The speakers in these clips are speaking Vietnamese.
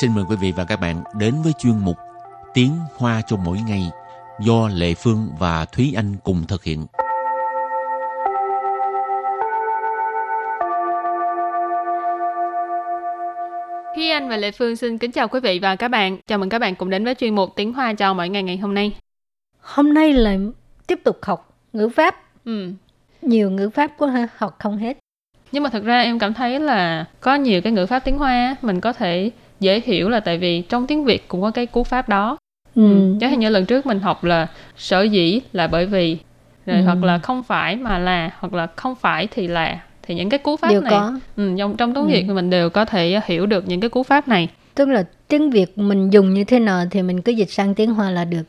xin mời quý vị và các bạn đến với chuyên mục Tiếng Hoa cho mỗi ngày do Lệ Phương và Thúy Anh cùng thực hiện. Thúy Anh và Lệ Phương xin kính chào quý vị và các bạn. Chào mừng các bạn cùng đến với chuyên mục Tiếng Hoa cho mỗi ngày ngày hôm nay. Hôm nay là tiếp tục học ngữ pháp. Ừ. Nhiều ngữ pháp quá ha, học không hết. Nhưng mà thật ra em cảm thấy là có nhiều cái ngữ pháp tiếng Hoa mình có thể dễ hiểu là tại vì trong tiếng Việt cũng có cái cú pháp đó. Ừ. Ừ. Hạn như lần trước mình học là sở dĩ là bởi vì rồi Ừ. hoặc là không phải mà là hoặc là không phải thì là thì những cái cú pháp Đều này có. ừ, trong trong tiếng Ừ. Việt mình đều có thể hiểu được những cái cú pháp này. Tức là tiếng Việt mình dùng như thế nào thì mình cứ dịch sang tiếng Hoa là được.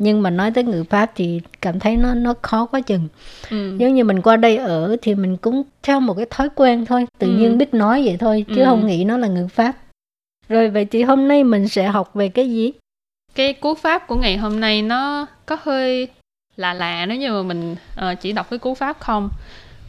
Nhưng mà nói tới ngữ pháp thì cảm thấy nó nó khó quá chừng. Ừ. Giống như mình qua đây ở thì mình cũng theo một cái thói quen thôi, tự Ừ. nhiên biết nói vậy thôi chứ Ừ. không nghĩ nó là ngữ pháp. Rồi vậy thì hôm nay mình sẽ học về cái gì? Cái cú pháp của ngày hôm nay nó có hơi lạ lạ nếu như mà mình uh, chỉ đọc cái cú pháp không.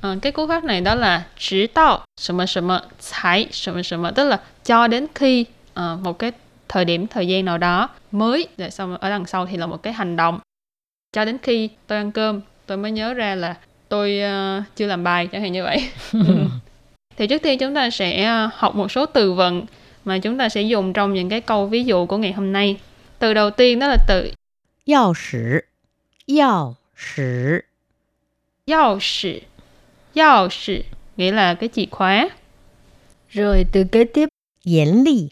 Uh, cái cú pháp này đó là chỉ đạo sầm sầm thái sầm sầm tức là cho đến khi uh, một cái thời điểm thời gian nào đó mới rồi xong ở đằng sau thì là một cái hành động cho đến khi tôi ăn cơm tôi mới nhớ ra là tôi uh, chưa làm bài chẳng hạn như vậy thì trước tiên chúng ta sẽ học một số từ vựng mà chúng ta sẽ dùng trong những cái câu ví dụ của ngày hôm nay. Từ đầu tiên đó là từ Yào sử. Yào sử. Yào sử. Yào sử Nghĩa là cái chìa khóa. Rồi từ kế tiếp. Yến lì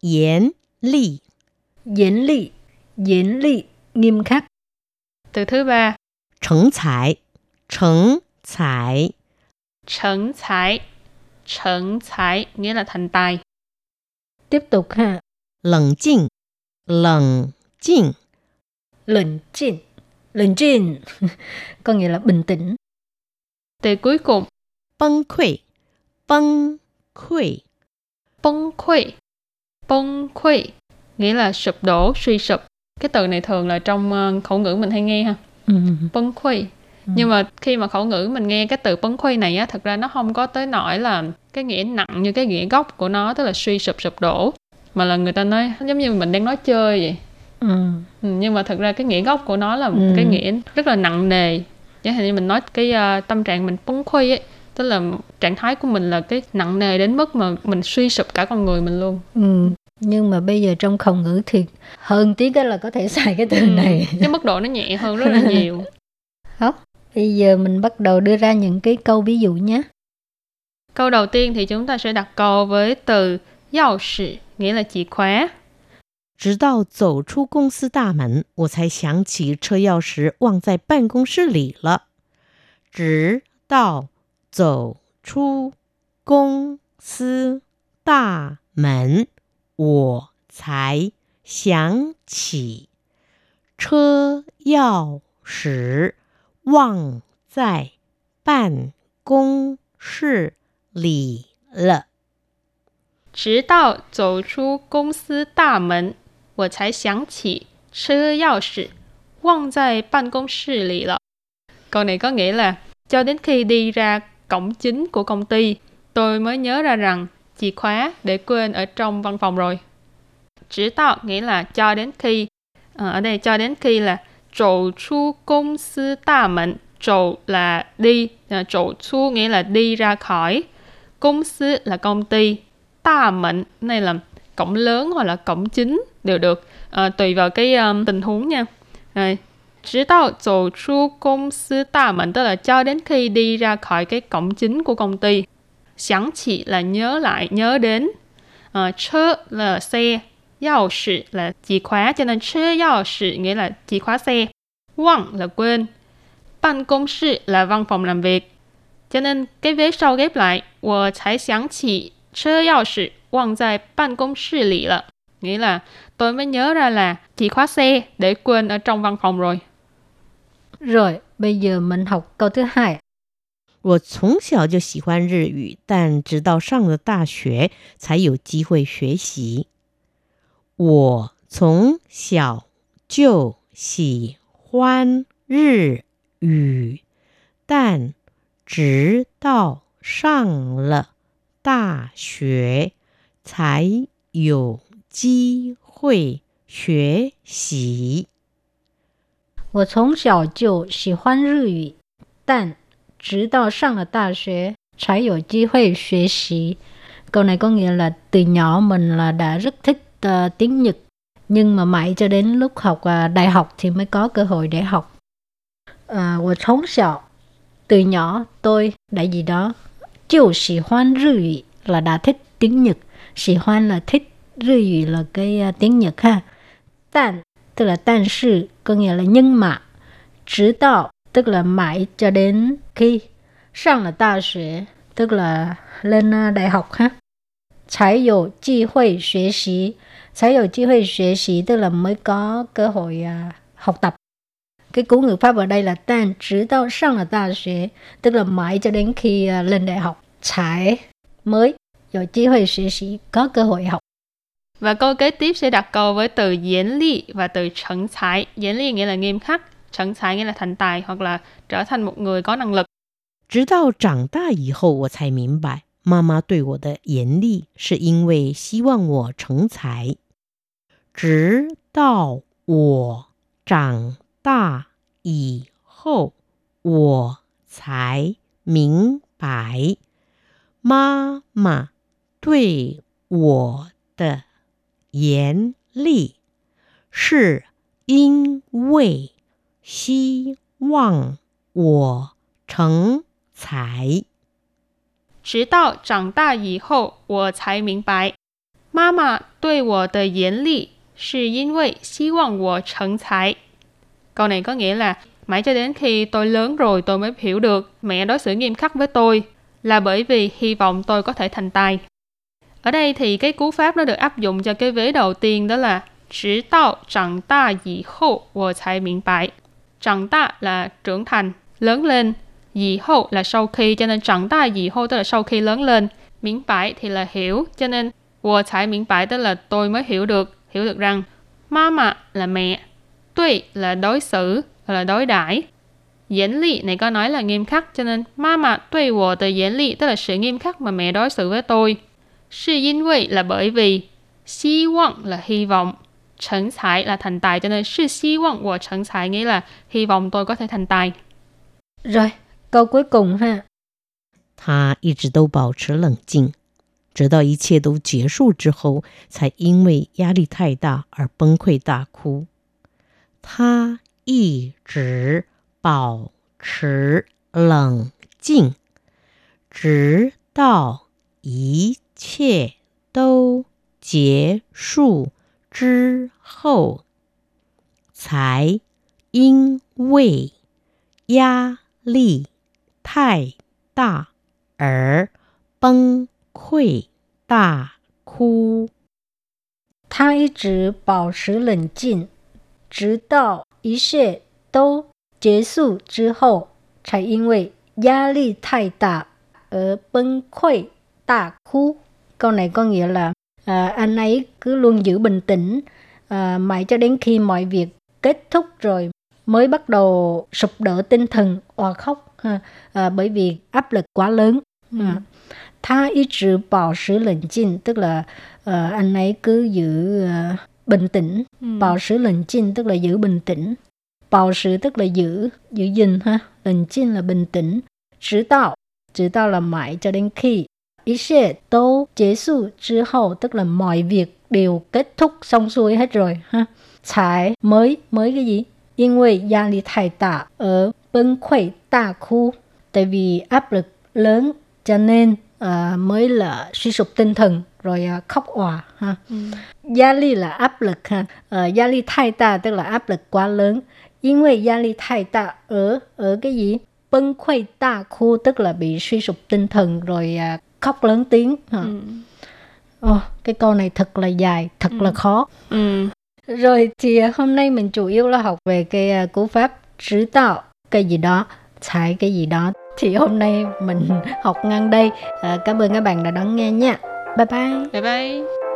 Yến lì Yến lì Yến lì Nghiêm khắc. Từ thứ ba. Trấn thải Trấn thải Trấn thải Trấn thải Nghĩa là thành tài. Tiếp tục ha. Lẩn chinh, lẩn chinh. Lẩn chinh, lẩn chinh. Có nghĩa là bình tĩnh. Từ cuối cùng. Băng khuy, băng khuy. Băng khuy, băng khuy. Nghĩa là sụp đổ, suy sụp. Cái từ này thường là trong ờ, khẩu ngữ mình hay nghe ha. Ừ. Khuy nhưng mà khi mà khẩu ngữ mình nghe cái từ bấn khuy này á thật ra nó không có tới nỗi là cái nghĩa nặng như cái nghĩa gốc của nó tức là suy sụp sụp đổ mà là người ta nói giống như mình đang nói chơi vậy Ừ. Ừ, nhưng mà thật ra cái nghĩa gốc của nó là một Ừ. cái nghĩa rất là nặng nề chẳng hạn như mình nói cái ờ, tâm trạng mình bấn khuy ấy tức là trạng thái của mình là cái nặng nề đến mức mà mình suy sụp cả con người mình luôn Ừ. Nhưng mà bây giờ trong khẩu ngữ thì hơn tí cái là có thể xài cái từ Ừ, này. cái mức độ nó nhẹ hơn rất là nhiều Học. Bây giờ mình bắt đầu đưa ra những cái câu ví dụ nhé. câu đầu tiên thì chúng ta sẽ đặt câu với từ yào sử nghĩa là chìa khóa 直到走出公司大门，我才想起车钥匙忘在办公室里了。直到走出公司大门，我才想起车钥匙 忘在办公室里了。直到走出公司大门，我才想起车钥匙忘在办公室里了。Câu này có nghĩa là cho đến khi đi ra cổng chính của công ty, tôi mới nhớ ra rằng chìa khóa để quên ở trong văn phòng rồi. Chỉ tạo nghĩa là cho đến khi. Ờ, ở đây cho đến khi là trổ chu công sư đa mệnh. Trổ là đi, à, trổ chu nghĩa là đi ra khỏi. Công sư là công ty. Đa mệnh này là cổng lớn hoặc là cổng chính đều được. Ờ, tùy vào cái um, tình huống nha. Rồi, 直到走出公司大门 tức là cho đến khi đi ra khỏi cái cổng chính của công ty. Sáng chỉ là nhớ lại, nhớ đến. Uh, chơ là xe, yào sử là chìa khóa, cho nên chơ yào sử nghĩa là chìa khóa xe. Quăng là quên. Ban công sự là văn phòng làm việc. Cho nên cái vế sau ghép lại, 我才想起车钥匙忘在办公室里了. Nghĩa là tôi mới nhớ ra là chìa khóa xe để quên ở trong văn phòng rồi. Rồi, bây giờ mình học câu thứ hai. 我从小就喜欢日语，但直到上了大学才有机会学习。我从小就喜 欢日语，但直到上了大学才有 机会学习。我从小就喜欢日语，但直到上了大学才有机会学习. Câu này có nghĩa là từ nhỏ mình là đã rất thích uh, tiếng Nhật, nhưng mà mãi cho đến lúc học uh, đại học thì mới có cơ hội để học. Uh, 我从小 từ nhỏ tôi đã gì đó, 就喜欢日语 là đã thích tiếng Nhật, 喜欢 là thích, 日语 là cái uh, tiếng Nhật ha. Tàn tức là但是 có nghĩa là nhưng mà, 直到 tức là mãi cho đến khi sang là đại học tức là lên đại học ha. 才有机会学习，才有机会学习 tức là mới có cơ hội uh, học tập. Cái cú ngữ pháp ở đây là tan直到上了大学 tức là mãi cho đến khi uh, lên đại học. 才 mới 有机会学习 có cơ hội học. Và câu kế tiếp sẽ đặt câu với từ diễn ly và từ trấn thái. Diễn ly nghĩa là nghiêm khắc, trấn thái nghĩa là thành tài hoặc là trở thành một người có năng lực. 直到长大以后，我才明白， 妈妈对我的严厉是因为希望我成才。直到我长大以后，我才明白，妈妈对我的严厉是因为希望我成才。直到长大以后，我才明白，妈妈对我的严厉是因为希望我成才. Câu này có nghĩa là mãi cho đến khi tôi lớn rồi tôi mới hiểu được mẹ đối xử nghiêm khắc với tôi là bởi vì hy vọng tôi có thể thành tài. Ở đây thì cái cú pháp nó được áp dụng cho cái vế đầu tiên đó là 直到长大以后我才明白。长大 là trưởng thành, lớn lên. Dì hậu là sau khi, cho nên chẳng đại dì hô tức là sau khi lớn lên. Miễn bãi thì là hiểu, cho nên vừa chải miễn bãi tức là tôi mới hiểu được, hiểu được rằng mama là mẹ, tuy là đối xử, là đối đãi. Diễn lị này có nói là nghiêm khắc, cho nên mama tuy wo từ diễn lị tức là sự nghiêm khắc mà mẹ đối xử với tôi. Sư yên vị là bởi vì, hy vọng là hy vọng, thành tài là thành tài, cho nên sự hy vọng của thành tài nghĩa là hy vọng tôi có thể thành tài. Rồi, câu cuối cùng ha. 他一直都保持冷静，直到一切都结束之后，才因为压力太大而崩溃大哭。他一直保持冷静，直到一切都结束之后，才因为压力 太大而崩溃大哭。他一直保持冷静，直到一切都结束之后，才因为压力太大而崩溃大哭. Câu này có nghĩa là à, anh ấy cứ luôn giữ bình tĩnh à, mãi cho đến khi mọi việc kết thúc rồi mới bắt đầu sụp đổ tinh thần òa khóc ha, à, bởi vì áp lực quá lớn. Ừ. À. Tha ý trừ bảo sử lệnh chinh tức là uh, anh ấy cứ giữ uh, bình tĩnh. Ừ. Bảo sử lệnh chinh tức là giữ bình tĩnh. Bảo sử tức là giữ, giữ gìn ha. Lệnh chinh là bình tĩnh. Trứ tạo, trứ tạo là mãi cho đến khi. Ý sẽ tố kết thúc 之后 tức là mọi việc đều kết thúc xong xuôi hết rồi ha.才mới, mới cái gì? 因为压力太大而 崩溃大哭. Tại vì áp lực lớn cho nên uh, mới là suy sụp tinh thần rồi uh, khóc òa ha. Ừ. Gia ly là áp lực ha. Uh, gia ly thai ta tức là áp lực quá lớn.因为压力太大 ở ở cái gì? Bân khuây ta khu tức là bị suy sụp tinh thần rồi uh, khóc lớn tiếng ha. Ừ. Oh, cái câu này thật là dài, thật ừ. là khó. Ừ. Rồi thì hôm nay mình chủ yếu là học về cái uh, cú pháp trứ tạo cái gì đó, trái cái gì đó. Thì hôm nay mình học ngang đây. À, cảm ơn các bạn đã đón nghe nha. Bye bye. Bye bye.